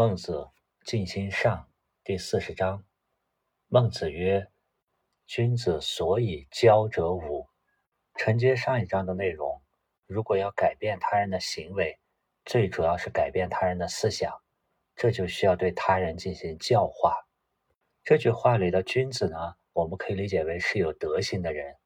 孟子尽心上第四十章。孟子曰：“君子所以交者五。”承接上一章的内容，如果要改变他人的行为，最主要是改变他人的思想，这就需要对他人进行教化。这句话里的“君子”呢，我们可以理解为是有德行的人。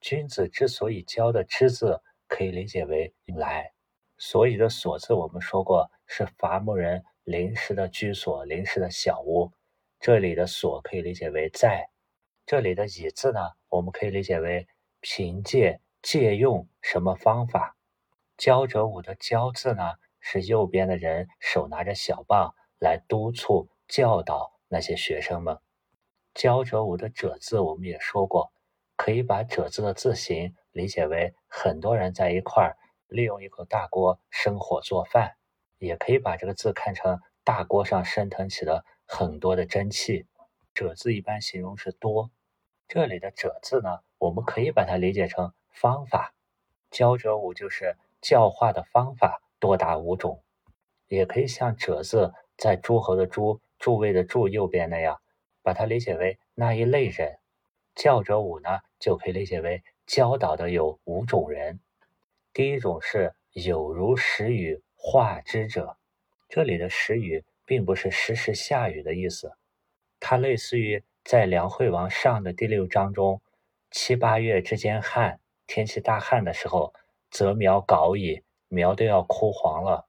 君子之所以交的“之”字，可以理解为来。所以的“所”字，我们说过是伐木人。临时的居所，临时的小屋。这里的“所”可以理解为在。这里的“以”字呢，我们可以理解为凭借、借用什么方法。教者五的“教”字呢，是右边的人手拿着小棒来督促、教导那些学生们。教者五的“者”字，我们也说过，可以把“者”字的字形理解为很多人在一块儿利用一口大锅生火做饭。也可以把这个字看成大锅上升腾起了很多的蒸汽。者字一般形容是多，这里的者字呢，我们可以把它理解成方法。教者五就是教化的方法多达五种，也可以像者字在诸侯的诸、诸位的诸右边那样，把它理解为那一类人。教者五呢，就可以理解为教导的有五种人。第一种是有如时雨。化之者，这里的时雨并不是时时下雨的意思，它类似于在《梁惠王上》的第六章中，七八月之间旱，天气大旱的时候，则苗槁矣，苗都要枯黄了。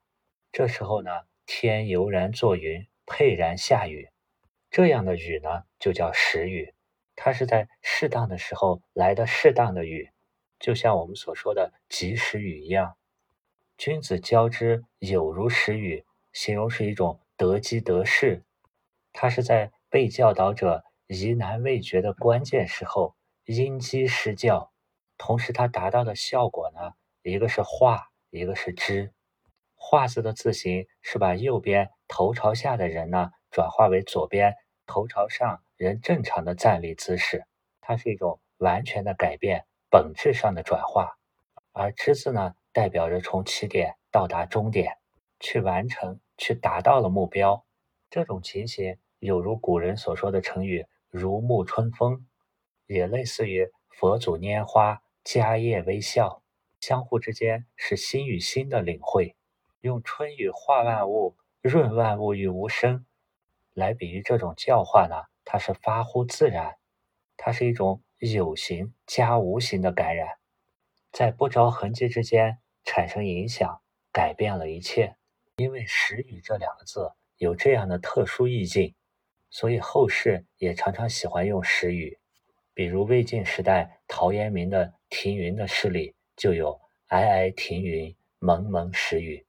这时候呢，天油然作云，沛然下雨，这样的雨呢，就叫时雨，它是在适当的时候来的适当的雨，就像我们所说的及时雨一样。君子交之有如时雨，形容是一种得机得势。他是在被教导者疑难未决的关键时候因机施教，同时他达到的效果呢，一个是化，一个是知。化字的字形是把右边头朝下的人呢，转化为左边头朝上人正常的站立姿势，它是一种完全的改变，本质上的转化。而知字呢？代表着从起点到达终点，去完成，去达到了目标。这种情形有如古人所说的成语“如沐春风”，也类似于佛祖拈花、迦叶微笑，相互之间是心与心的领会。用春雨化万物，润万物于无声，来比喻这种教化呢？它是发乎自然，它是一种有形加无形的感染。在不着痕迹之间产生影响，改变了一切。因为“时雨”这两个字有这样的特殊意境，所以后世也常常喜欢用“时雨”。比如魏晋时代陶渊明的《停云》的诗里就有“皑皑停云，蒙蒙时雨”。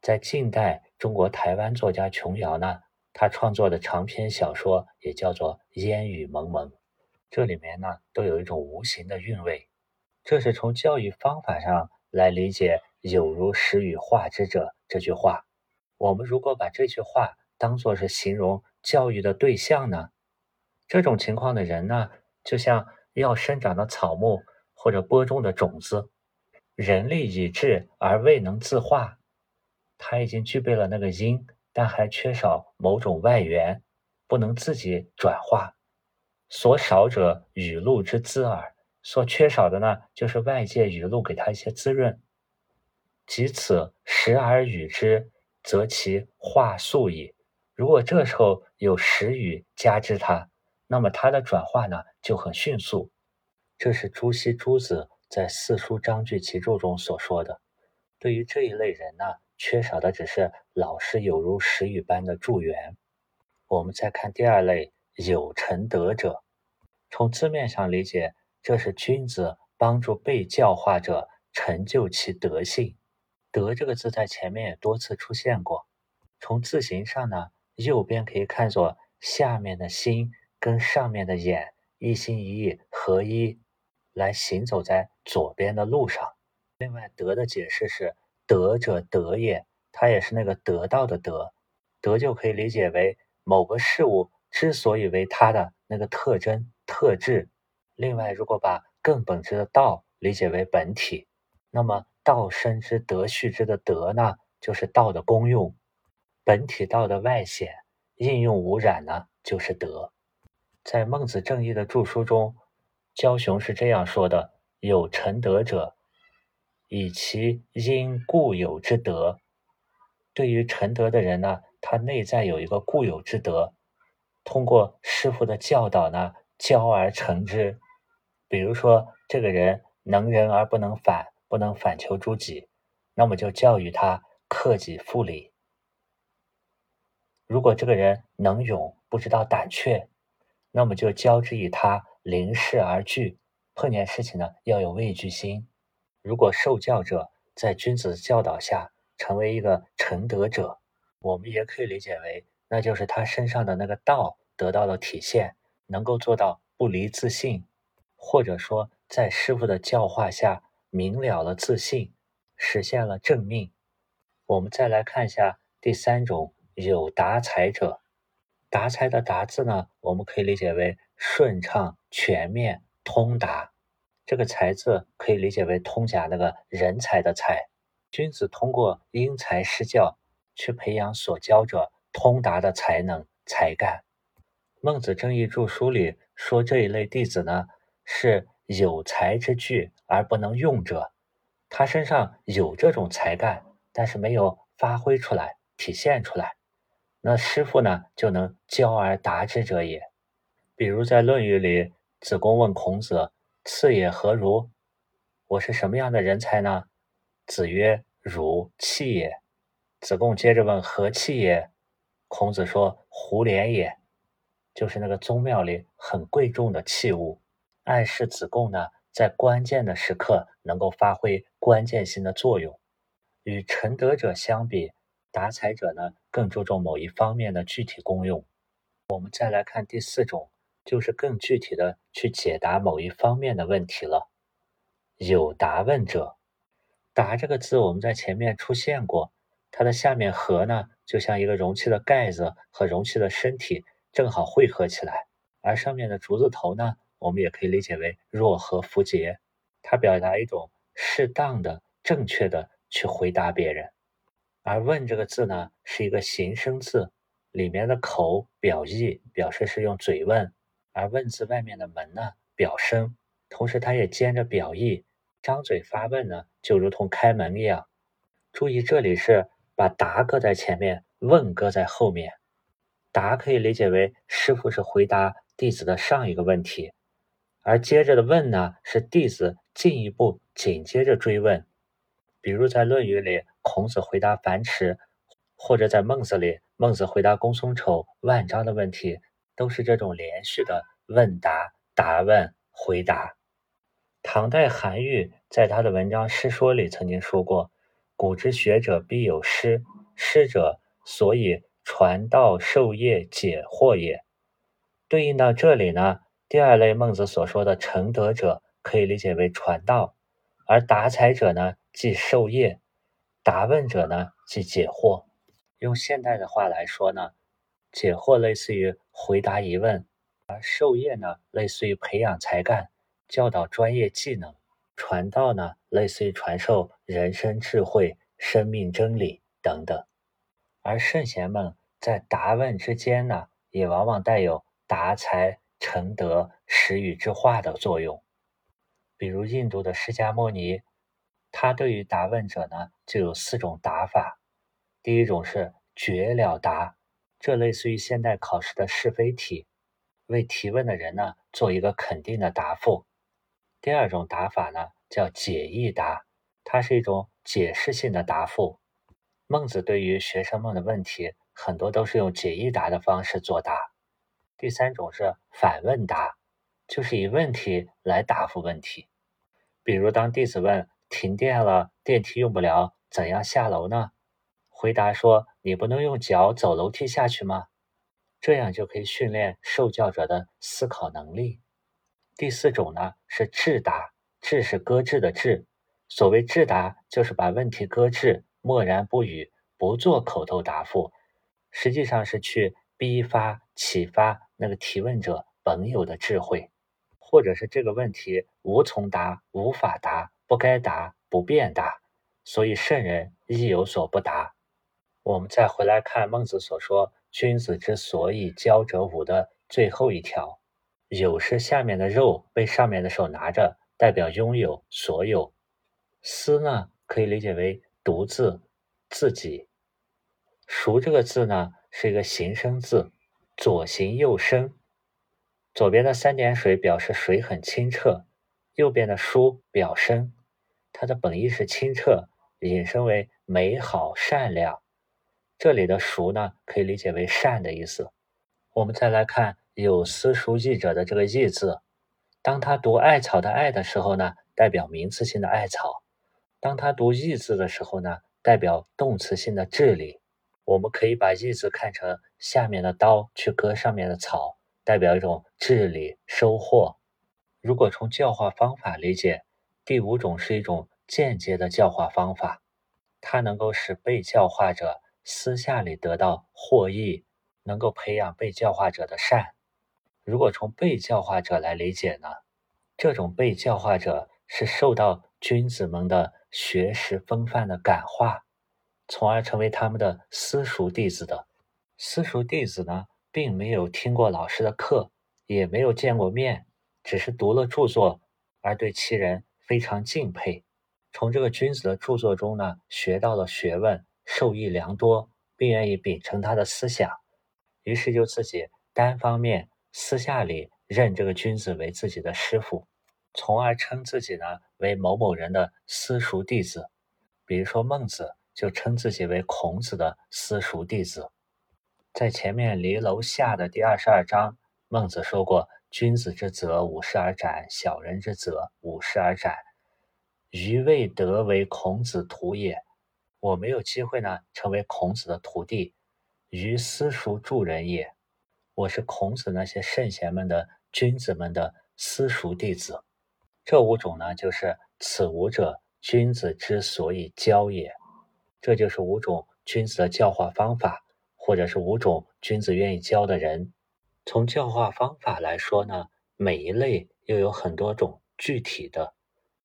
在近代，中国台湾作家琼瑶呢，他创作的长篇小说也叫做《烟雨蒙蒙》，这里面呢都有一种无形的韵味。这是从教育方法上来理解“有如时与化之者”这句话。我们如果把这句话当作是形容教育的对象呢？这种情况的人呢，就像要生长的草木或者播种的种子，人力已至而未能自化，他已经具备了那个因，但还缺少某种外源，不能自己转化。所少者雨露之滋耳。所缺少的呢，就是外界雨露给他一些滋润。即此时而雨之，则其化速矣。如果这时候有时雨加之他，那么他的转化呢就很迅速。这是朱熹朱子在《四书章句齐注》中所说的。对于这一类人呢，缺少的只是老师有如时雨般的助缘。我们再看第二类有成德者，从字面上理解。这是君子帮助被教化者成就其德性。德这个字在前面也多次出现过。从字形上呢，右边可以看作下面的心跟上面的眼一心一意合一，来行走在左边的路上。另外，德的解释是德者德也，它也是那个得到的德。德就可以理解为某个事物之所以为它的那个特征特质。另外，如果把更本质的道理解为本体，那么道生之德畜之的德呢，就是道的功用。本体道的外显，应用无染呢，就是德。在《孟子正义》的著书中，焦雄是这样说的：“有成德者，以其因固有之德。”对于成德的人呢，他内在有一个固有之德，通过师傅的教导呢，教而成之。比如说，这个人能仁而不能反，不能反求诸己，那么就教育他克己复礼。如果这个人能勇，不知道胆怯。那么就交之以他临事而惧，碰见事情呢要有畏惧心。如果受教者在君子教导下成为一个成德者，我们也可以理解为，那就是他身上的那个道得到了体现，能够做到不离自信，或者说在师傅的教化下明了了自信，实现了正命。我们再来看一下第三种有达才者。达才的达字呢，我们可以理解为顺畅、全面、通达。这个才字可以理解为通假那个人才的才。君子通过因材施教，去培养所教者通达的才能、才干。孟子正义著书里说，这一类弟子呢，是有才之具而不能用者。他身上有这种才干，但是没有发挥出来、体现出来。那师傅呢，就能教而达之者也。比如在《论语》里，子贡问孔子：“次也何如？”我是什么样的人才呢？子曰：“汝器也。”子贡接着问：“何器也？”孔子说：“胡连也。”就是那个宗庙里很贵重的器物，暗示子贡呢，在关键的时刻能够发挥关键性的作用。与成德者相比。达才者呢，更注重某一方面的具体功用。我们再来看第四种，就是更具体的去解答某一方面的问题了。有答问者，答这个字我们在前面出现过，它的下面合呢，就像一个容器的盖子和容器的身体正好汇合起来，而上面的竹字头呢，我们也可以理解为若和符节，它表达一种适当的、正确的去回答别人。而问这个字呢，是一个形声字，里面的口表意，表示是用嘴问；而问字外面的门呢，表声，同时它也兼着表意。张嘴发问呢，就如同开门一样。注意这里是把答搁在前面，问搁在后面。答可以理解为师傅是回答弟子的上一个问题，而接着的问呢，是弟子进一步紧接着追问。比如在《论语》里。孔子回答樊迟，或者在孟子里，孟子回答公孙丑、万章的问题，都是这种连续的问答、答问、回答。唐代韩愈在他的文章《师说》里曾经说过：“古之学者必有师，师者，所以传道授业解惑也。”对应到这里呢，第二类孟子所说的成德者，可以理解为传道，而达才者呢，即授业。答问者呢，即解惑。用现代的话来说呢，解惑类似于回答疑问，而授业呢，类似于培养才干、教导专业技能；传道呢，类似于传授人生智慧、生命真理等等。而圣贤们在答问之间呢，也往往带有达才、成德、识语之化的作用。比如印度的释迦牟尼。他对于答问者呢，就有四种答法。第一种是绝了答，这类似于现代考试的是非题，为提问的人呢做一个肯定的答复。第二种答法呢叫解义答，它是一种解释性的答复。孟子对于学生们的问题，很多都是用解义答的方式作答。第三种是反问答，就是以问题来答复问题。比如当弟子问。停电了，电梯用不了，怎样下楼呢？回答说：“你不能用脚走楼梯下去吗？”这样就可以训练受教者的思考能力。第四种呢是置答，置是搁置的置。所谓置答，就是把问题搁置，默然不语，不做口头答复，实际上是去逼发、启发那个提问者本有的智慧，或者是这个问题无从答、无法答。不该答，不便答，所以圣人亦有所不答。我们再回来看孟子所说“君子之所以交者五”的最后一条，“有”是下面的肉被上面的手拿着，代表拥有、所有；“思”呢，可以理解为独自、自己；“熟”这个字呢，是一个形声字，左形右声。左边的三点水表示水很清澈，右边的“疏”表深，它的本意是清澈，引申为美好、善良。这里的“熟”呢，可以理解为善的意思。我们再来看“有私熟义者”的这个“义”字，当他读艾草的“艾”的时候呢，代表名词性的艾草；当他读“义”字的时候呢，代表动词性的治理。我们可以把“义”字看成下面的刀去割上面的草，代表一种治理、收获。如果从教化方法理解，第五种是一种间接的教化方法，它能够使被教化者。私下里得到获益，能够培养被教化者的善。如果从被教化者来理解呢？这种被教化者是受到君子们的学识风范的感化，从而成为他们的私塾弟子的。私塾弟子呢，并没有听过老师的课，也没有见过面，只是读了著作，而对其人非常敬佩。从这个君子的著作中呢，学到了学问。受益良多，并愿意秉承他的思想，于是就自己单方面私下里认这个君子为自己的师傅，从而称自己呢为某某人的私塾弟子。比如说孟子就称自己为孔子的私塾弟子。在前面离楼下的第二十二章，孟子说过：“君子之泽，五十而斩；小人之泽，五十而斩。余未得为孔子徒也。”我没有机会呢，成为孔子的徒弟，于私塾助人也。我是孔子那些圣贤们的君子们的私塾弟子。这五种呢，就是此五者，君子之所以教也。这就是五种君子的教化方法，或者是五种君子愿意教的人。从教化方法来说呢，每一类又有很多种具体的。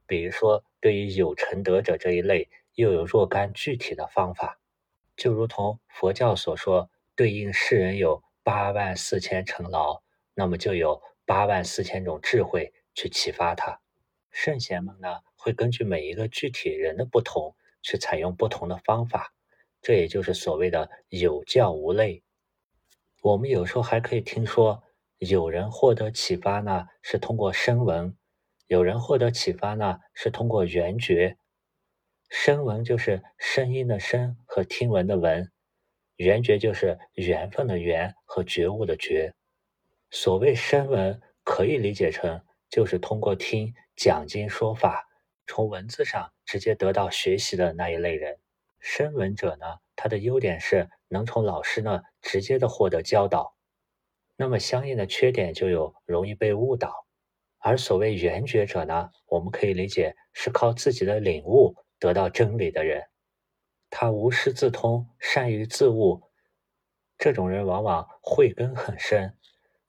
比如说，对于有成德者这一类。又有若干具体的方法，就如同佛教所说，对应世人有八万四千成劳，那么就有八万四千种智慧去启发他。圣贤们呢，会根据每一个具体人的不同，去采用不同的方法，这也就是所谓的有教无类。我们有时候还可以听说，有人获得启发呢，是通过声闻；有人获得启发呢，是通过缘觉。声闻就是声音的声和听闻的闻，缘觉就是缘分的缘和觉悟的觉。所谓声闻，可以理解成就是通过听讲经说法，从文字上直接得到学习的那一类人。声闻者呢，他的优点是能从老师呢直接的获得教导，那么相应的缺点就有容易被误导。而所谓缘觉者呢，我们可以理解是靠自己的领悟。得到真理的人，他无师自通，善于自悟。这种人往往慧根很深，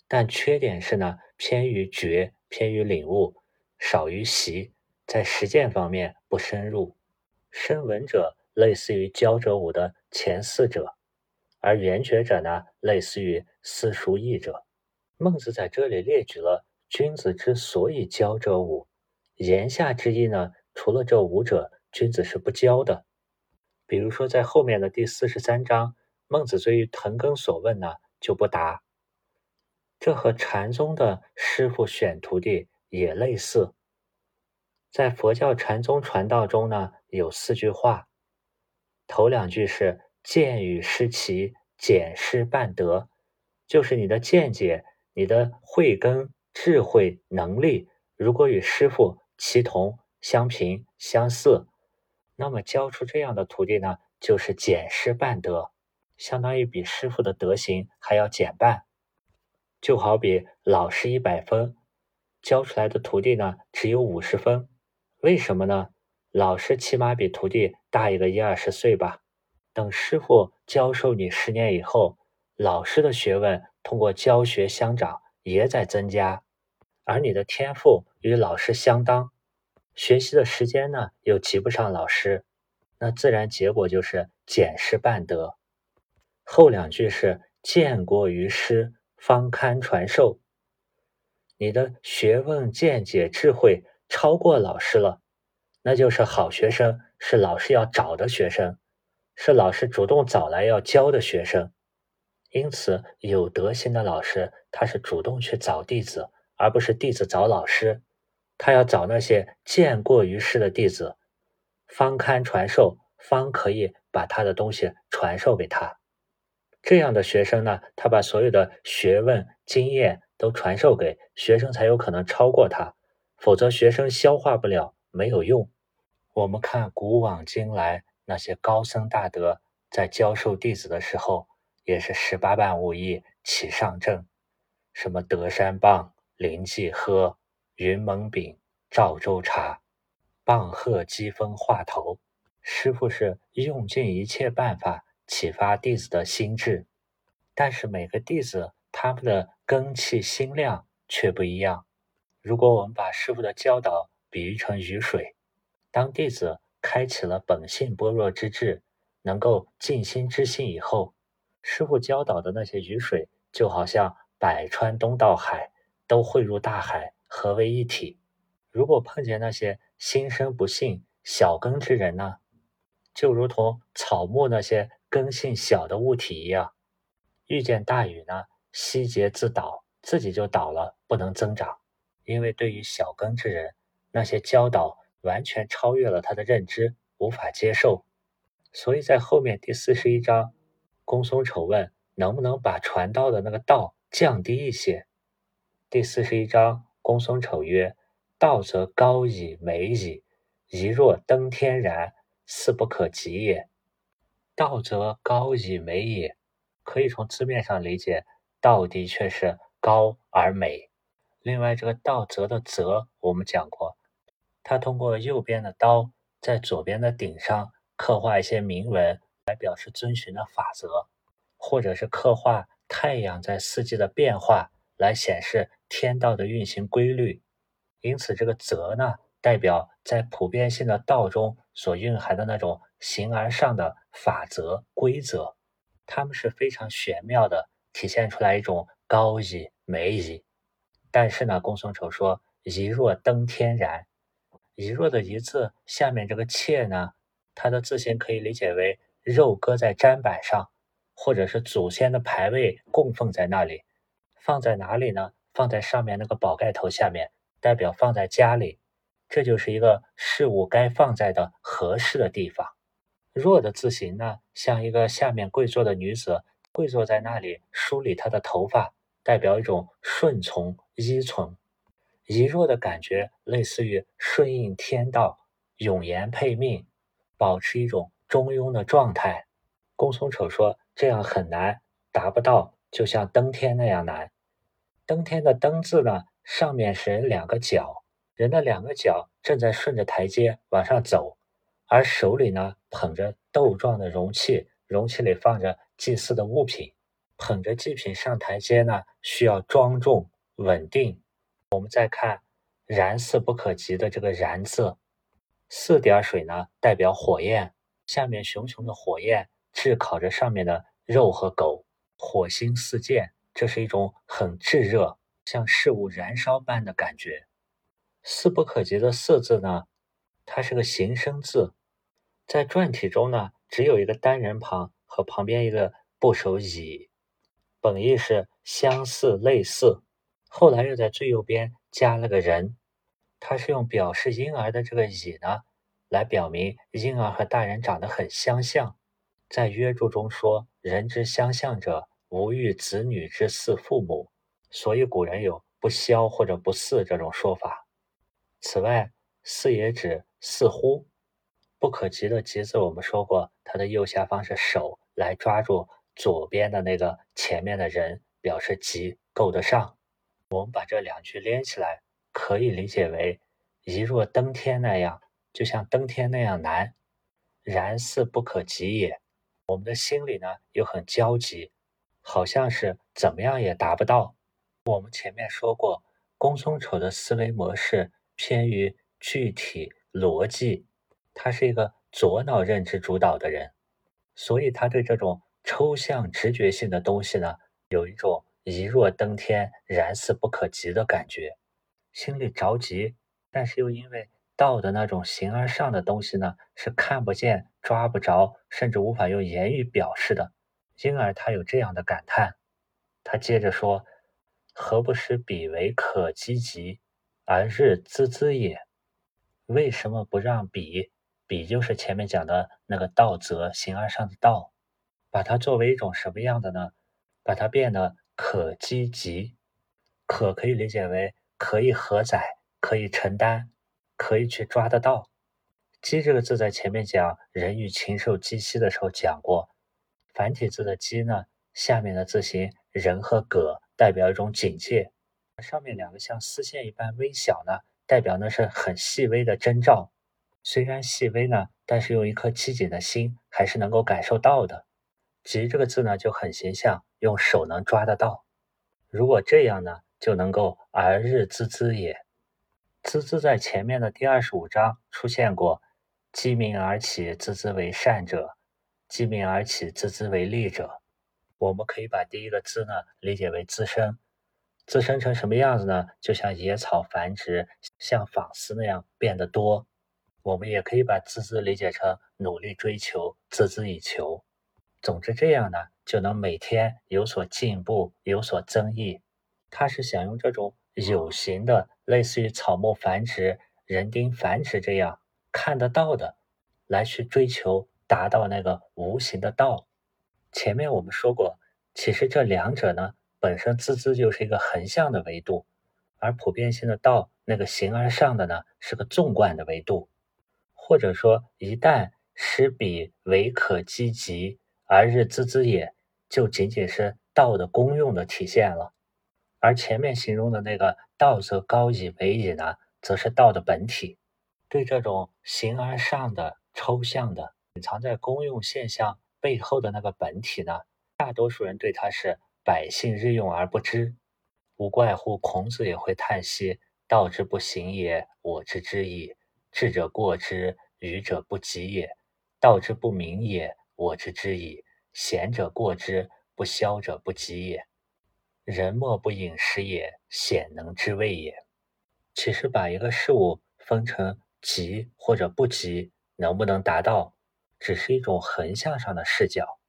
但缺点是呢，偏于觉，偏于领悟，少于习，在实践方面不深入。深闻者类似于教者五的前四者，而圆觉者呢，类似于私塾义者。孟子在这里列举了君子之所以教者五，言下之意呢，除了这五者。君子是不教的，比如说在后面的第四十三章，孟子对于滕庚所问呢就不答。这和禅宗的师傅选徒弟也类似。在佛教禅宗传道中呢，有四句话，头两句是“见与师齐，简师半德”，就是你的见解、你的慧根、智慧、能力，如果与师傅齐同、相平、相似。那么教出这样的徒弟呢，就是减师半德，相当于比师傅的德行还要减半。就好比老师一百分，教出来的徒弟呢只有五十分，为什么呢？老师起码比徒弟大一个一二十岁吧。等师傅教授你十年以后，老师的学问通过教学相长，也在增加，而你的天赋与老师相当。学习的时间呢，又及不上老师，那自然结果就是减师半德。后两句是见过于师，方堪传授。你的学问、见解、智慧超过老师了，那就是好学生，是老师要找的学生，是老师主动找来要教的学生。因此，有德行的老师，他是主动去找弟子，而不是弟子找老师。他要找那些见过于师的弟子，方堪传授，方可以把他的东西传授给他。这样的学生呢，他把所有的学问、经验都传授给学生，才有可能超过他。否则，学生消化不了，没有用。我们看古往今来那些高僧大德在教授弟子的时候，也是十八般武艺齐上阵，什么德山棒、临济喝。云蒙饼、赵州茶、棒喝机锋画头，师傅是用尽一切办法启发弟子的心智，但是每个弟子他们的根气心量却不一样。如果我们把师傅的教导比喻成雨水，当弟子开启了本性般若之智，能够静心之性以后，师傅教导的那些雨水就好像百川东到海，都汇入大海。合为一体。如果碰见那些心生不幸、小根之人呢，就如同草木那些根性小的物体一样，遇见大雨呢，希节自倒，自己就倒了，不能增长。因为对于小根之人，那些教导完全超越了他的认知，无法接受。所以在后面第四十一章，公孙丑问能不能把传道的那个道降低一些。第四十一章。公孙丑曰：“道则高矣，美矣，宜若登天然，似不可及也。道则高矣，美也，可以从字面上理解，道的确是高而美。另外，这个道则的则，我们讲过，它通过右边的刀在左边的顶上刻画一些铭文，来表示遵循的法则，或者是刻画太阳在四季的变化。”来显示天道的运行规律，因此这个则呢，代表在普遍性的道中所蕴含的那种形而上的法则规则，它们是非常玄妙的，体现出来一种高义美矣。但是呢，公孙丑说“一若登天然”，“一若”的一字下面这个切呢，它的字形可以理解为肉搁在砧板上，或者是祖先的牌位供奉在那里。放在哪里呢？放在上面那个宝盖头下面，代表放在家里。这就是一个事物该放在的合适的地方。弱的字形呢，像一个下面跪坐的女子，跪坐在那里梳理她的头发，代表一种顺从依从。一弱的感觉类似于顺应天道，永言配命，保持一种中庸的状态。公孙丑说：“这样很难，达不到。”就像登天那样难。登天的“登”字呢，上面是两个脚，人的两个脚正在顺着台阶往上走，而手里呢捧着豆状的容器，容器里放着祭祀的物品。捧着祭品上台阶呢，需要庄重稳定。我们再看“燃似不可及”的这个“燃”字，四点水呢代表火焰，下面熊熊的火焰炙烤着上面的肉和狗。火星四溅，这是一种很炙热，像事物燃烧般的感觉。四不可及的“四”字呢，它是个形声字，在篆体中呢，只有一个单人旁和旁边一个部首“乙”，本意是相似类似，后来又在最右边加了个人，它是用表示婴儿的这个“乙”呢，来表明婴儿和大人长得很相像。在约注中说：“人之相像者。”无欲子女之似父母，所以古人有不肖或者不似这种说法。此外，似也指似乎不可及的及字，我们说过，它的右下方是手来抓住左边的那个前面的人，表示及够得上。我们把这两句连起来，可以理解为：一若登天那样，就像登天那样难；然似不可及也。我们的心里呢，又很焦急。好像是怎么样也达不到。我们前面说过，公孙丑的思维模式偏于具体逻辑，他是一个左脑认知主导的人，所以他对这种抽象直觉性的东西呢，有一种一若登天、然似不可及的感觉，心里着急，但是又因为道的那种形而上的东西呢，是看不见、抓不着，甚至无法用言语表示的，因而他有这样的感叹。他接着说：“何不使彼为可积极，而日孜孜也？为什么不让彼？彼就是前面讲的那个道则形而上的道，把它作为一种什么样的呢？把它变得可积极。可可以理解为可以荷载，可以承担。”可以去抓得到，“鸡”这个字在前面讲人与禽兽鸡息的时候讲过。繁体字的“鸡”呢，下面的字形“人”和“葛”代表一种警戒，上面两个像丝线一般微小呢，代表那是很细微的征兆。虽然细微呢，但是用一颗机警的心还是能够感受到的。“吉”这个字呢就很形象，用手能抓得到。如果这样呢，就能够而日孜孜也。孜孜在前面的第二十五章出现过，积名而起，孜孜为善者；积名而起，孜孜为利者。我们可以把第一个滋呢理解为滋生，滋生成什么样子呢？就像野草繁殖，像纺丝那样变得多。我们也可以把孜孜理解成努力追求，孜孜以求。总之，这样呢就能每天有所进步，有所增益。他是想用这种有形的。类似于草木繁殖、人丁繁殖这样看得到的，来去追求达到那个无形的道。前面我们说过，其实这两者呢，本身滋滋就是一个横向的维度，而普遍性的道那个形而上的呢，是个纵贯的维度。或者说，一旦使彼为可积极而日滋滋也，就仅仅是道的功用的体现了。而前面形容的那个道则高矣美矣呢，则是道的本体。对这种形而上的、抽象的、隐藏在功用现象背后的那个本体呢，大多数人对它是百姓日用而不知。无怪乎孔子也会叹息：“道之不行也，我知之矣；智者过之，愚者不及也。道之不明也，我之知矣；贤者过之，不肖者不及也。”人莫不饮食也，鲜能知味也。其实把一个事物分成急或者不急，能不能达到，只是一种横向上的视角。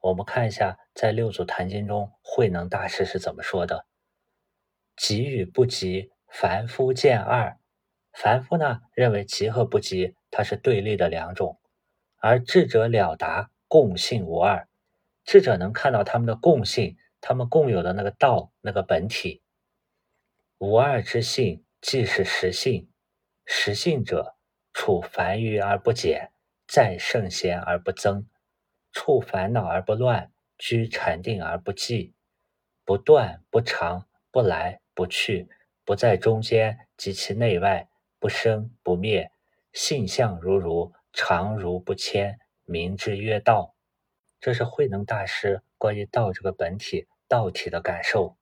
我们看一下，在《六祖坛经》中，慧能大师是怎么说的：“急与不急，凡夫见二。凡夫呢，认为急和不急，它是对立的两种；而智者了达，共性无二。智者能看到他们的共性。”他们共有的那个道，那个本体，无二之性，即是实性。实性者，处繁余而不减，在圣贤而不增；处烦恼而不乱，居禅定而不寂，不断不长，不来不去，不在中间及其内外，不生不灭，性相如如，常如不迁，名之曰道。这是慧能大师关于道这个本体。道体的感受，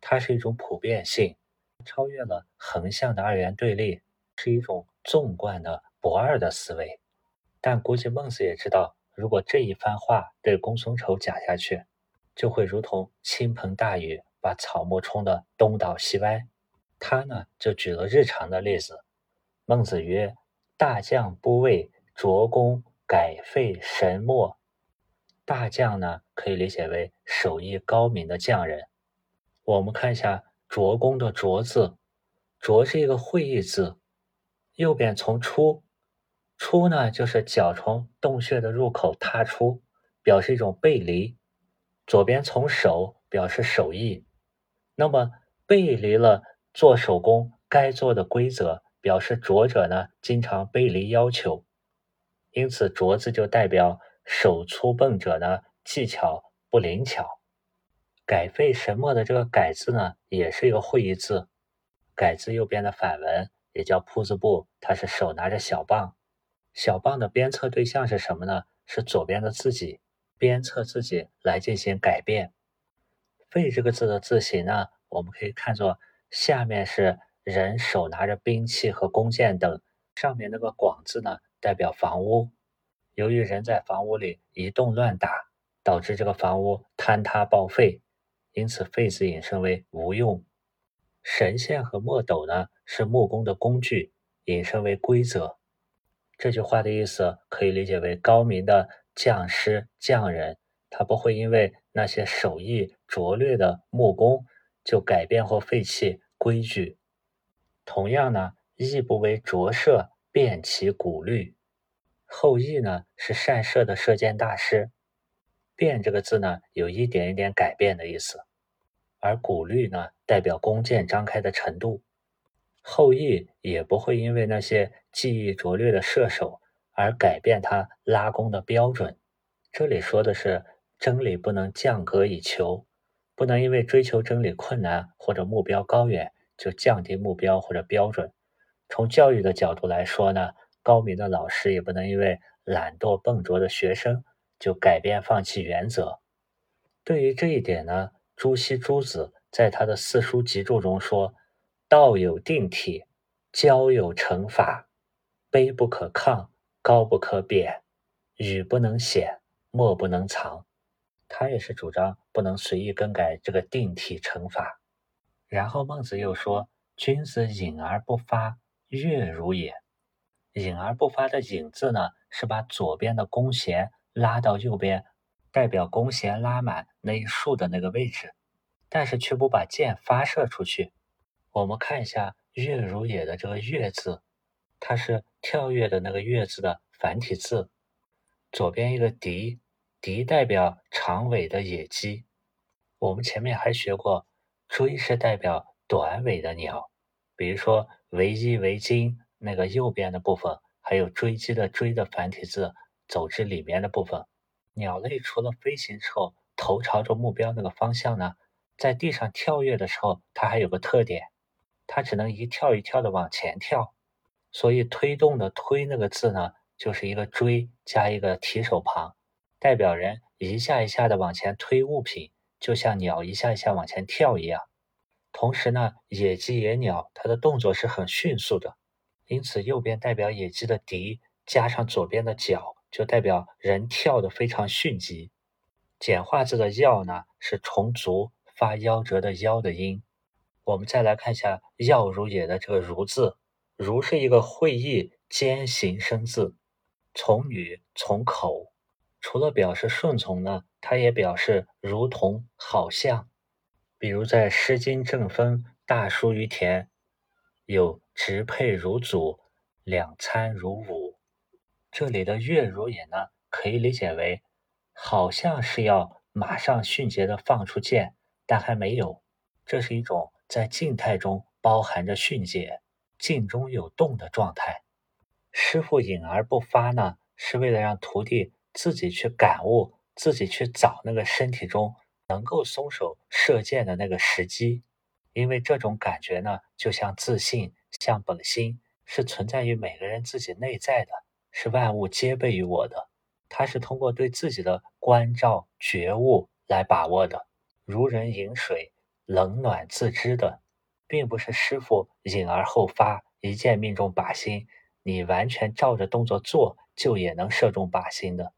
它是一种普遍性，超越了横向的二元对立，是一种纵贯的不二的思维。但估计孟子也知道，如果这一番话对公孙丑讲下去，就会如同倾盆大雨，把草木冲得东倒西歪。他呢，就举了日常的例子。孟子曰：“大将不畏拙功，改废神墨。”大将呢，可以理解为手艺高明的匠人。我们看一下“拙工”的“拙”字，“拙”是一个会意字，右边从“出”，“出”呢就是脚从洞穴的入口踏出，表示一种背离；左边从“手”，表示手艺。那么背离了做手工该做的规则，表示拙者呢经常背离要求，因此“拙”字就代表。手粗笨者呢，技巧不灵巧。改废神墨的这个“改”字呢，也是一个会意字。改字右边的反文也叫铺字部，它是手拿着小棒，小棒的鞭策对象是什么呢？是左边的自己，鞭策自己来进行改变。废这个字的字形呢，我们可以看作下面是人手拿着兵器和弓箭等，上面那个广字呢，代表房屋。由于人在房屋里一动乱打，导致这个房屋坍塌报废，因此废字引申为无用。神仙和墨斗呢是木工的工具，引申为规则。这句话的意思可以理解为高明的匠师匠人，他不会因为那些手艺拙劣的木工就改变或废弃规矩。同样呢，亦不为着色辨其古律。后羿呢是善射的射箭大师，变这个字呢有一点一点改变的意思，而古律呢代表弓箭张开的程度。后羿也不会因为那些技艺拙劣的射手而改变他拉弓的标准。这里说的是真理不能降格以求，不能因为追求真理困难或者目标高远就降低目标或者标准。从教育的角度来说呢，高明的老师也不能因为懒惰笨拙的学生就改变放弃原则。对于这一点呢，朱熹朱子在他的《四书集注》中说。道有定体，教有成法，卑不可亢，高不可贬，语不能显，默不能藏。他也是主张不能随意更改这个定体成法。然后孟子又说：“君子隐而不发，月如也。”隐而不发的“隐”字呢，是把左边的弓弦拉到右边，代表弓弦拉满那一竖的那个位置，但是却不把箭发射出去。我们看一下“月如也”的这个“月”字，它是跳跃的那个“月”字的繁体字。左边一个“笛”，“笛”代表长尾的野鸡。我们前面还学过“锥”是代表短尾的鸟，比如说“围衣围巾”那个右边的部分，还有“追击”的“追”的繁体字走至里面的部分。鸟类除了飞行时候头朝着目标那个方向呢，在地上跳跃的时候，它还有个特点。它只能一跳一跳的往前跳，所以推动的“推”那个字呢，就是一个锥加一个提手旁，代表人一下一下的往前推物品，就像鸟一下一下往前跳一样。同时呢，野鸡野鸟它的动作是很迅速的，因此右边代表野鸡的“笛”加上左边的“脚”，就代表人跳得非常迅疾。简化字的“要”呢，是虫族发夭折的“夭”的音。我们再来看一下“要如也”的这个“如”字，“如”是一个会意兼形声字，从语从口，除了表示顺从呢，它也表示如同、好像。比如在《诗经·正风·大叔于田》有“直佩如祖，两餐如舞”，这里的“悦如也”呢，可以理解为好像是要马上迅捷的放出箭，但还没有，这是一种。在静态中包含着迅捷，静中有动的状态。师傅隐而不发呢，是为了让徒弟自己去感悟，自己去找那个身体中能够松手射箭的那个时机。因为这种感觉呢，就像自信，像本心，是存在于每个人自己内在的，是万物皆备于我的。它是通过对自己的关照觉悟来把握的，如人饮水。冷暖自知的，并不是师傅引而后发，一箭命中靶心，你完全照着动作做就也能射中靶心的。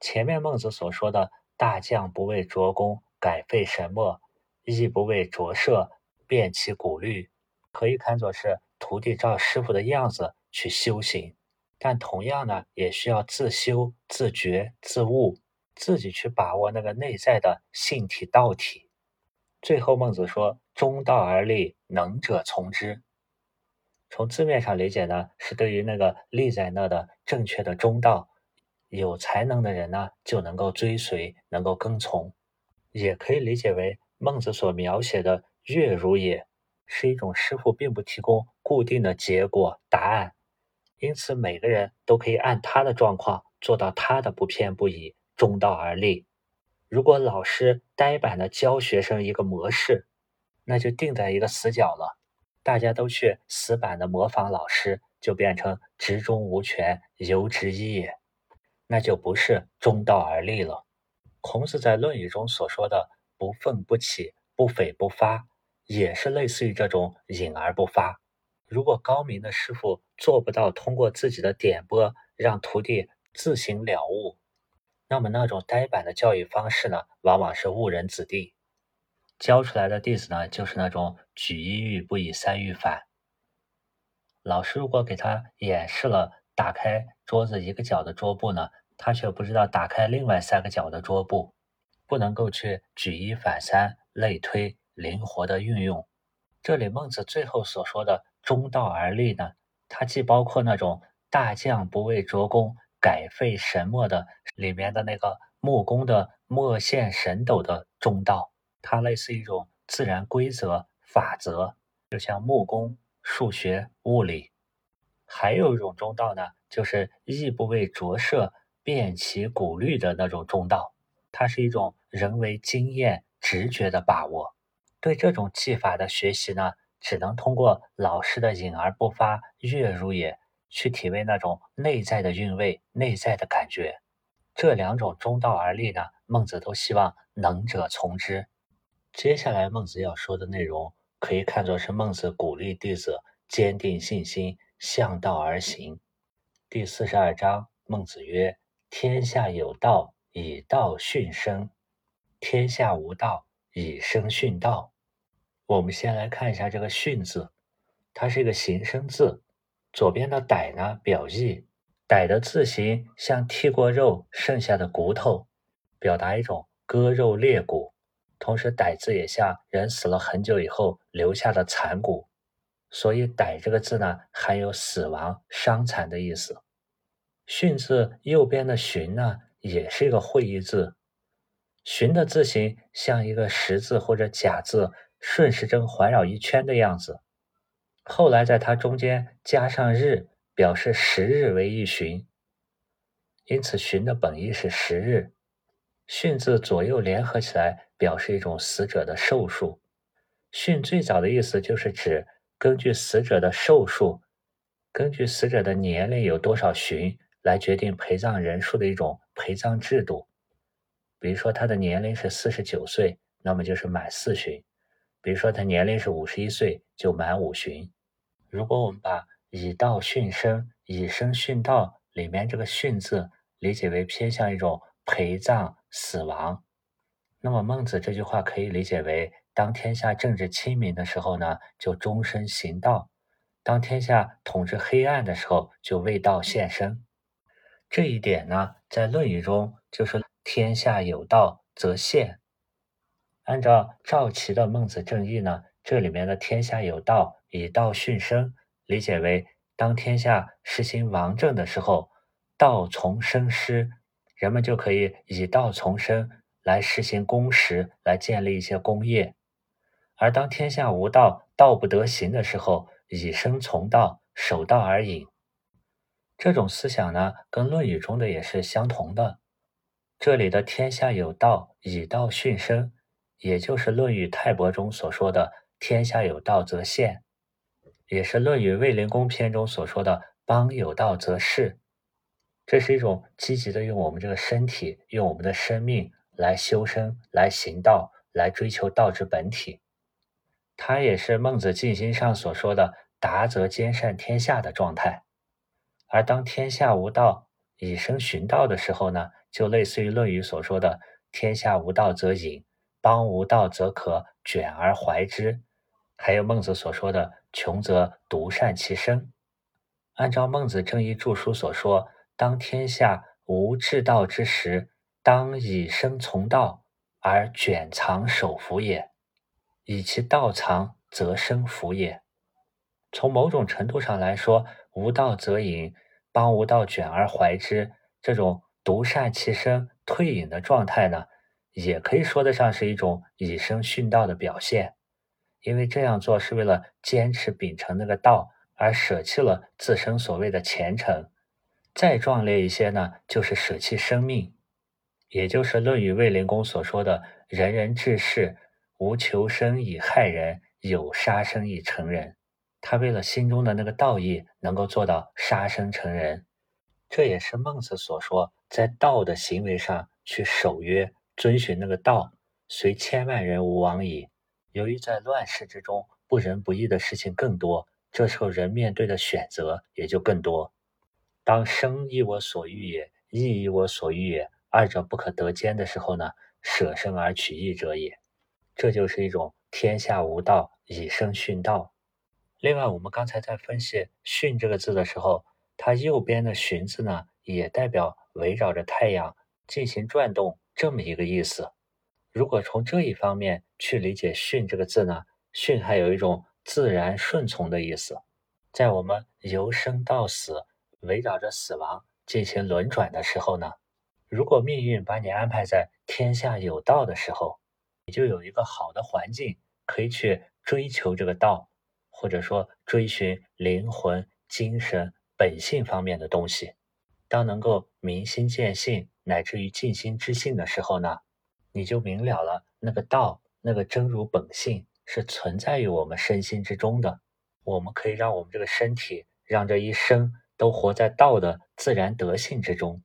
前面孟子所说的“大将不为拙功改废神墨，亦不为拙射变其古律”，可以看作是徒弟照师傅的样子去修行，但同样呢，也需要自修、自觉、自悟，自己去把握那个内在的性体道体。最后，孟子说：“中道而立，能者从之。”从字面上理解呢，是对于那个立在那的正确的中道，有才能的人呢，就能够追随，能够跟从。也可以理解为孟子所描写的“悦如也”，是一种师傅并不提供固定的结果答案，因此每个人都可以按他的状况做到他的不偏不倚，中道而立。如果老师呆板的教学生一个模式，那就定在一个死角了。大家都去死板的模仿老师，就变成执中无权，犹直一也，那就不是中道而立了。孔子在《论语》中所说的“不愤不启，不悱不发”，也是类似于这种隐而不发。如果高明的师傅做不到通过自己的点拨让徒弟自行了悟，那么那种呆板的教育方式呢，往往是误人子弟。教出来的弟子呢，就是那种举一隅不以三隅反。老师如果给他演示了打开桌子一个角的桌布呢，他却不知道打开另外三个角的桌布，不能够去举一反三、类推、灵活的运用。这里孟子最后所说的“中道而立”呢，它既包括那种大匠不为拙工改废神墨的里面的那个木工的墨线神斗的中道。它类似一种自然规则、法则，就像木工、数学、物理。还有一种中道呢，就是亦不为着色，变其古律的那种中道。它是一种人为经验、直觉的把握。对这种技法的学习呢，只能通过老师的隐而不发、阅入也，去体味那种内在的韵味、内在的感觉。这两种中道而立呢，孟子都希望能者从之。接下来，孟子要说的内容可以看作是孟子鼓励弟子坚定信心，向道而行。第四十二章，孟子曰：“天下有道，以道训生；天下无道，以生训道。”我们先来看一下这个“训”字，它是一个形声字。左边的“歹”呢，表意，“歹”的字形像剔过肉剩下的骨头，表达一种割肉裂骨。同时，“歹”字也像人死了很久以后留下的残骨，所以“歹”这个字呢，含有死亡、伤残的意思。“巽”字右边的“寻”呢，也是一个会意字，“寻”的字形像一个十字或者甲字顺时针环绕一圈的样子。后来在它中间加上“日”，表示十日为一旬，因此“旬”的本意是十日。巽字左右联合起来，表示一种死者的寿数。巽最早的意思就是指根据死者的寿数，根据死者的年龄有多少旬来决定陪葬人数的一种陪葬制度。比如说他的年龄是四十九岁，那么就是满四旬；比如说他年龄是五十一岁，就满五旬。如果我们把以道殉生、以生殉道里面这个殉字理解为偏向一种陪葬。死亡，那么孟子这句话可以理解为：当天下政治清明的时候呢，就终身行道；当天下统治黑暗的时候，就为道献身。这一点呢，在《论语》中就是“天下有道则献”。按照赵齐的孟子正义呢，这里面的“天下有道，以道训生”，理解为当天下实行王政的时候，道从生师。人们就可以以道从生，来实行公实，来建立一些功业；而当天下无道，道不得行的时候，以身从道，守道而隐。这种思想呢，跟《论语》中的也是相同的。这里的“天下有道，以道训身”，也就是《论语泰伯》中所说的“天下有道则现”，也是《论语卫灵公》篇中所说的“邦有道则仕”。这是一种积极的用我们这个身体、用我们的生命来修身、来行道、来追求道之本体。它也是孟子尽心上所说的“达则兼善天下”的状态。而当天下无道，以身寻道的时候呢，就类似于《论语》所说的“天下无道则隐，邦无道则可卷而怀之”，还有孟子所说的“穷则独善其身”。按照孟子正义著书所说。当天下无治道之时，当以身从道而卷藏守福也；以其道藏，则生福也。从某种程度上来说，无道则隐，邦无道卷而怀之，这种独善其身、退隐的状态呢，也可以说得上是一种以身殉道的表现。因为这样做是为了坚持秉承那个道，而舍弃了自身所谓的前程。再壮烈一些呢，就是舍弃生命，也就是《论语卫灵公》所说的“人人志士，无求生以害人，有杀生以成仁”。他为了心中的那个道义，能够做到杀生成仁。这也是孟子所说，在道的行为上去守约，遵循那个道，虽千万人吾往矣。由于在乱世之中，不仁不义的事情更多，这时候人面对的选择也就更多。当生亦我所欲也，义亦我所欲也，二者不可得兼的时候呢，舍生而取义者也。这就是一种天下无道，以身殉道。另外，我们刚才在分析“殉”这个字的时候，它右边的“巽”字呢，也代表围绕着太阳进行转动这么一个意思。如果从这一方面去理解“殉”这个字呢，“殉”还有一种自然顺从的意思。在我们由生到死，围绕着死亡进行轮转的时候呢，如果命运把你安排在天下有道的时候，你就有一个好的环境可以去追求这个道，或者说追寻灵魂、精神、本性方面的东西。当能够明心见性，乃至于静心知性的时候呢，你就明了了那个道，那个真如本性是存在于我们身心之中的。我们可以让我们这个身体，让这一生都活在道的自然德性之中，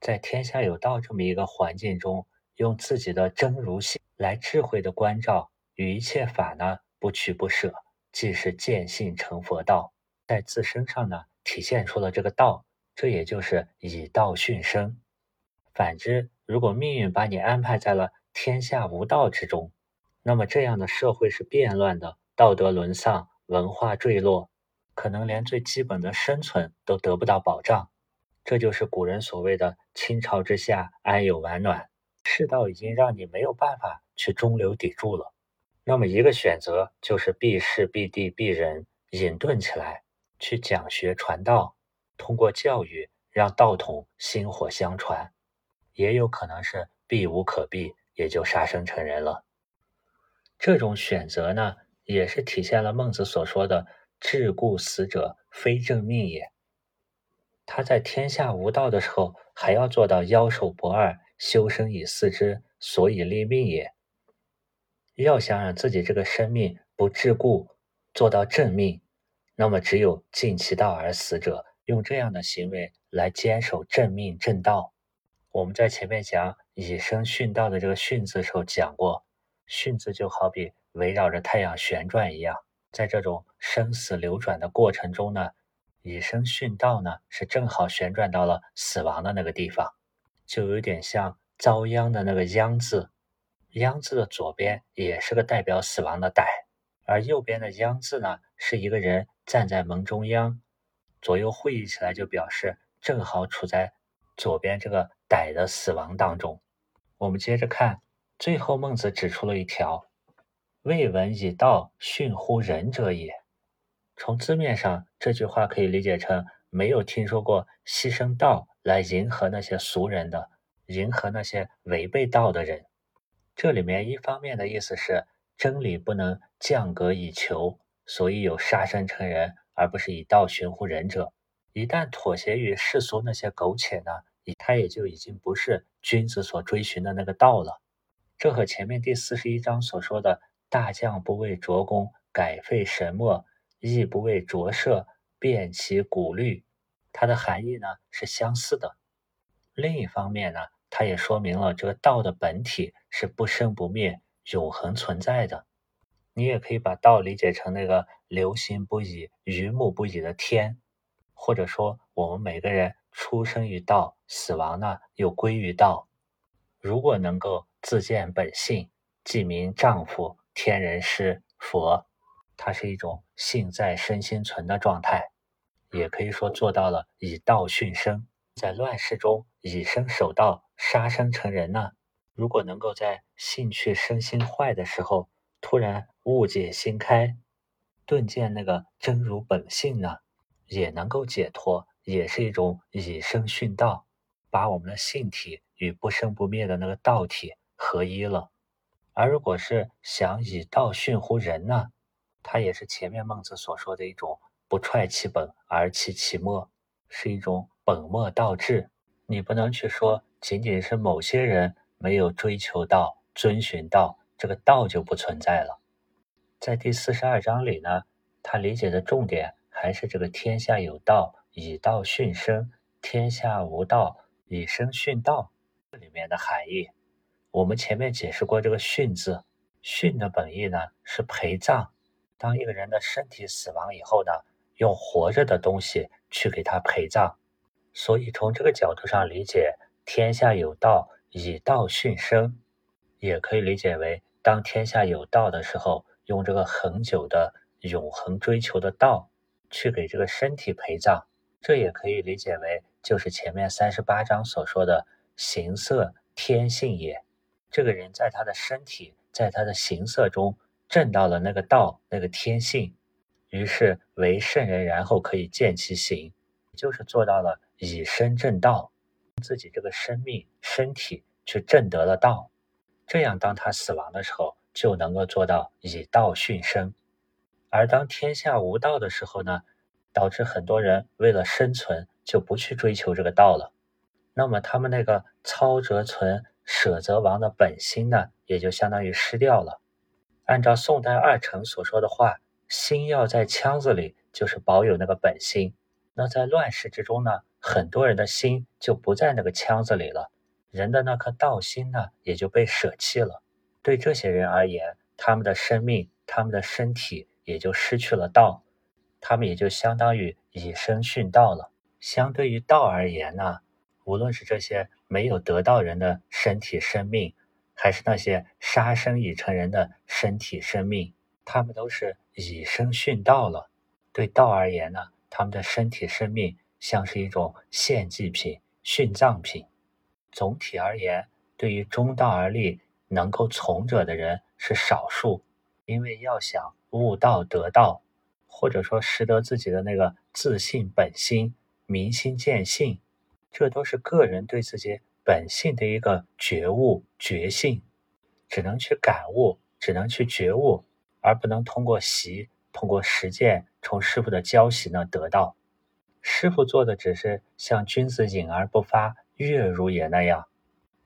在天下有道这么一个环境中，用自己的真如性来智慧的关照，与一切法呢不取不舍，即是见性成佛道，在自身上呢体现出了这个道，这也就是以道训生。反之，如果命运把你安排在了天下无道之中，那么这样的社会是变乱的，道德沦丧。文化坠落，可能连最基本的生存都得不到保障。这就是古人所谓的“倾巢之下，安有完卵”。世道已经让你没有办法去中流砥柱了。那么，一个选择就是避世、避地、避人，隐遁起来，去讲学传道，通过教育让道统薪火相传。也有可能是避无可避，也就杀生成人了。这种选择呢？也是体现了孟子所说的“至故死者非正命也”。他在天下无道的时候，还要做到妖兽不二，修身以四之，所以立命也。要想让自己这个生命不桎梏，做到正命，那么只有尽其道而死者，用这样的行为来坚守正命正道。我们在前面讲以身殉道的这个“殉”字时候讲过，“殉”字就好比。围绕着太阳旋转一样，在这种生死流转的过程中呢，以身殉道呢，是正好旋转到了死亡的那个地方，就有点像遭殃的那个殃字，央字的左边也是个代表死亡的歹，而右边的央字呢，是一个人站在门中央，左右会意起来就表示正好处在左边这个歹的死亡当中。我们接着看，最后孟子指出了一条。未闻以道训乎人者也。从字面上，这句话可以理解成没有听说过牺牲道来迎合那些俗人的，迎合那些违背道的人。这里面一方面的意思是真理不能降格以求，所以有杀身成仁，而不是以道寻乎人者。一旦妥协于世俗那些苟且呢，他也就已经不是君子所追寻的那个道了。这和前面第四十一章所说的。大将不为拙功，改废神墨；亦不为拙射，变其古律。它的含义呢是相似的。另一方面呢，它也说明了这个道的本体是不生不灭、永恒存在的。你也可以把道理解成那个流行不已、愚目不已的天，或者说我们每个人出生于道，死亡呢又归于道。如果能够自见本性，即名丈夫。天人师佛，它是一种性在身心存的状态，也可以说做到了以道训生，在乱世中以身守道，杀生成人呢。如果能够在性趣身心坏的时候，突然悟解心开，顿见那个真如本性呢，也能够解脱，也是一种以身殉道，把我们的性体与不生不灭的那个道体合一了。而如果是想以道训乎人呢，它也是前面孟子所说的一种不揣其本而弃其末，是一种本末倒置。你不能去说仅仅是某些人没有追求到、遵循到，这个道就不存在了。在第四十二章里呢，他理解的重点还是这个“天下有道，以道训生；天下无道，以身训道”这里面的含义。我们前面解释过这个“殉”字，“殉”的本意呢是陪葬。当一个人的身体死亡以后呢，用活着的东西去给他陪葬。所以从这个角度上理解，天下有道，以道训生，也可以理解为当天下有道的时候，用这个恒久的、永恒追求的道去给这个身体陪葬。这也可以理解为，就是前面三十八章所说的“形色天性也”。这个人在他的身体，在他的形色中证到了那个道，那个天性。于是为圣人，然后可以见其行，就是做到了以身正道，自己这个生命身体去证得了道，这样当他死亡的时候，就能够做到以道训生。而当天下无道的时候呢，导致很多人为了生存就不去追求这个道了，那么他们那个操则存，舍则亡的本心呢，也就相当于失掉了。按照宋代二程所说的话。心要在腔子里，就是保有那个本心。那在乱世之中呢，很多人的心就不在那个腔子里了，人的那颗道心呢，也就被舍弃了。对这些人而言，他们的生命、他们的身体也就失去了道，他们也就相当于以身殉道了。相对于道而言呢，无论是这些没有得道人的身体生命，还是那些杀生已成人的身体生命。他们都是以身殉道了。对道而言呢，他们的身体生命像是一种献祭品、殉葬品。总体而言，对于中道而立、能够从者的人是少数。因为要想悟道得道，或者说识得自己的那个自信本心、明心见性，这都是个人对自己本性的一个觉悟、觉性，只能去感悟，只能去觉悟。而不能通过习、通过实践，从师傅的教习呢得到。师傅做的只是像君子隐而不发，月如也那样，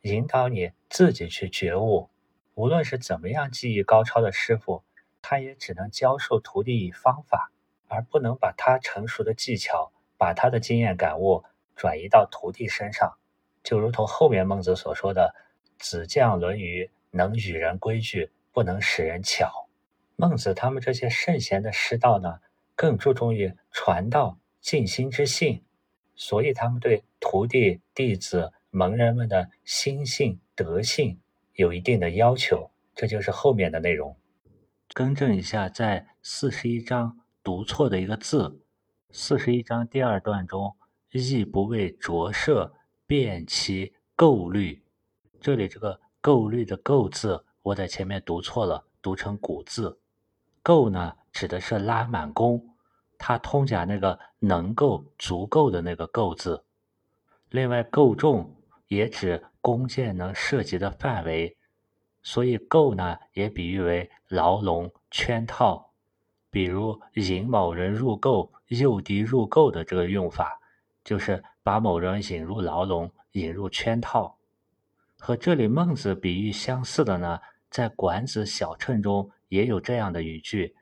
引导你自己去觉悟。无论是怎么样技艺高超的师傅，他也只能教授徒弟以方法，而不能把他成熟的技巧、把他的经验感悟转移到徒弟身上。就如同后面孟子所说的：“子将《论语》，能与人规矩，不能使人巧。”孟子他们这些圣贤的师道呢，更注重于传道尽心之性，所以他们对徒弟、弟子、门人们的心性、德性有一定的要求。这就是后面的内容。更正一下，在四十一章读错的一个字。四十一章第二段中，“亦不为着色，辨其垢律”，这里这个“垢律”的“垢”字，我在前面读错了，读成“古”字。垢呢，指的是拉满弓，它通假那个能够、足够的那个够字。另外，够重也指弓箭能涉及的范围，所以够呢也比喻为牢笼、圈套。比如引某人入垢、诱敌入垢的这个用法，就是把某人引入牢笼、引入圈套。和这里孟子比喻相似的呢，在《管子·小乘》中。也有这样的语句：“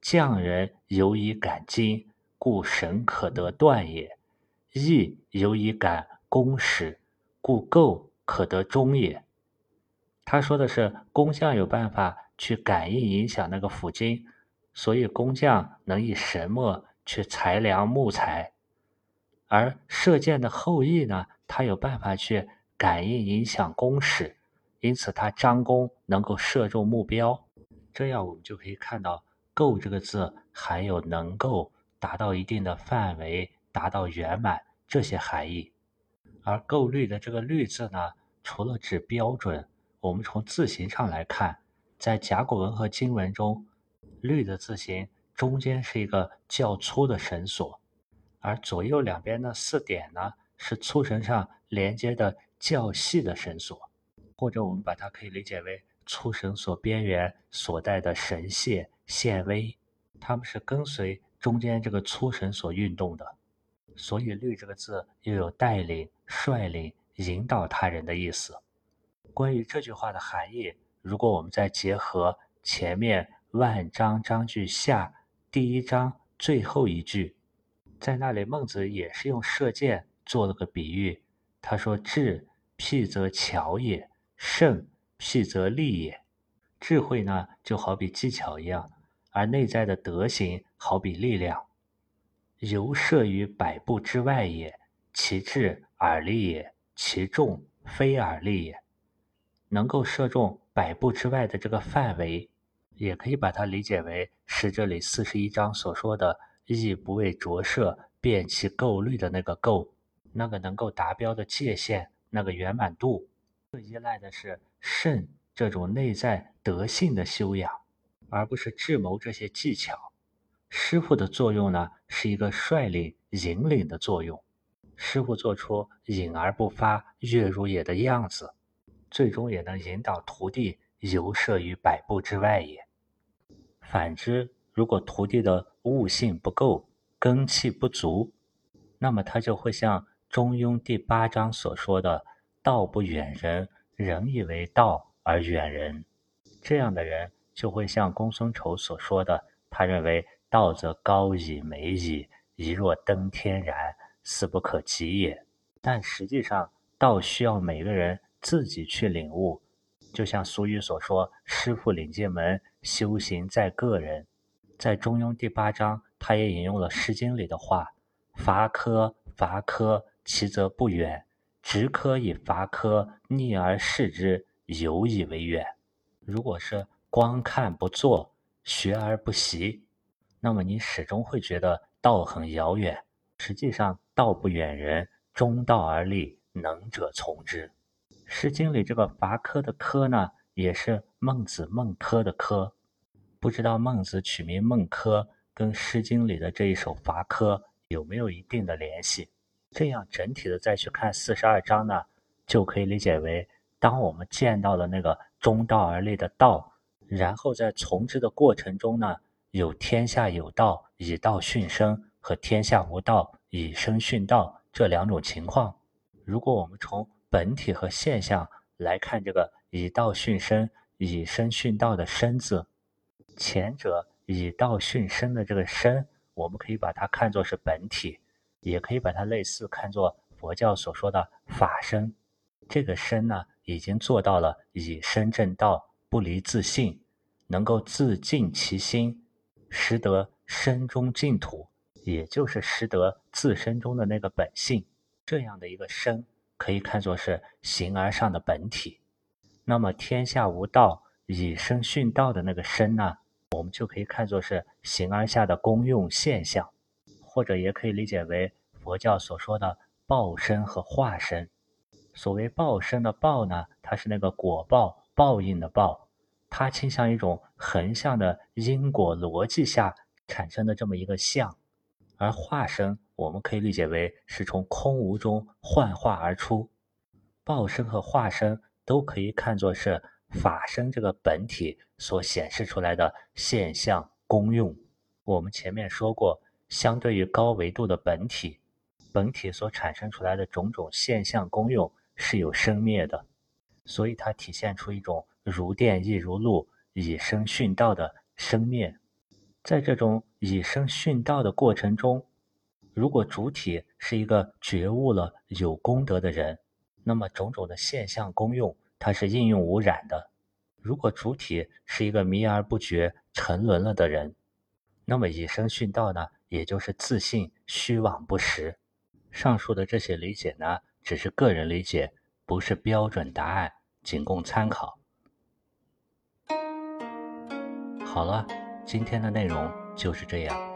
匠人有以感金，故神可得断也；义有以感工始，故构可得终也。”他说的是工匠有办法去感应影响那个斧金，所以工匠能以神墨去裁量木材；而射箭的后羿呢，他有办法去感应影响弓矢，因此他张弓能够射中目标。这样我们就可以看到“够”这个字含有能够达到一定的范围、达到圆满这些含义。而“够律”的这个“律”字呢，除了指标准，我们从字形上来看，在甲骨文和金文中，“律”的字形中间是一个较粗的绳索，而左右两边的四点呢，是粗绳上连接的较细的绳索，或者我们把它可以理解为。粗绳索边缘所带的绳线线微，它们是跟随中间这个粗绳索运动的，所以“律”这个字又有带领、率领、引导他人的意思。关于这句话的含义，如果我们再结合前面万章章句下第一章最后一句，在那里孟子也是用射箭做了个比喻，他说：“智，辟则巧也；胜。”辟则利也，智慧呢就好比技巧一样，而内在的德行好比力量。游射于百步之外也，其智而利也，其众非而立也。能够射中百步之外的这个范围，也可以把它理解为是这里四十一章所说的“亦不为着射，便其构虑”的那个构，那个能够达标的界限，那个圆满度，更依赖的是肾这种内在德性的修养，而不是智谋这些技巧。师傅的作用呢，是一个率领、引领的作用。师傅做出隐而不发、月如也的样子。最终也能引导徒弟游射于百步之外也。反之，如果徒弟的悟性不够，根气不足，那么他就会像《中庸》第八章所说的“道不远人，人以为道而远人”。这样的人就会像公孙丑所说的，他认为道则高矣美矣，一若登天然，斯不可及也。但实际上，道需要每个人。自己去领悟，就像俗语所说：“师傅领进门，修行在个人。”在《中庸》第八章，他也引用了《诗经》里的话：“伐柯，伐柯，其则不远；执柯以伐柯，逆而视之，犹以为远。”如果是光看不做，学而不习，那么你始终会觉得道很遥远。实际上，道不远人，中道而立，能者从之。《诗经》里这个伐柯的柯呢，也是孟子孟轲的轲。不知道孟子取名孟轲跟《诗经》里的这一首伐柯有没有一定的联系？这样整体的再去看四十二章呢，就可以理解为：当我们见到了那个中道而立的道，然后在从之的过程中呢，有天下有道以道训生和天下无道以身训道这两种情况。如果我们从本体和现象来看，这个以道训身、以身训道的身字，前者以道训身的这个身，我们可以把它看作是本体，也可以把它类似看作佛教所说的法身。这个身呢，已经做到了以身正道，不离自性，能够自净其心，识得身中净土，也就是识得自身中的那个本性，这样的一个身。可以看作是形而上的本体，那么天下无道，以身殉道的那个身呢，我们就可以看作是形而下的功用现象，或者也可以理解为佛教所说的报身和化身。所谓报身的报呢，它是那个果报报应的报，它倾向一种横向的因果逻辑下产生的这么一个相，而化身。我们可以理解为是从空无中幻化而出，报身和化身都可以看作是法身这个本体所显示出来的现象功用。我们前面说过，相对于高维度的本体，本体所产生出来的种种现象功用是有生灭的，所以它体现出一种如电亦如露，以身殉道的生灭。在这种以身殉道的过程中，如果主体是一个觉悟了有功德的人，那么种种的现象功用，它是应用无染的；如果主体是一个迷而不觉、沉沦了的人，那么以身殉道呢，也就是自信虚妄不实。上述的这些理解呢，只是个人理解，不是标准答案，仅供参考。好了，今天的内容就是这样。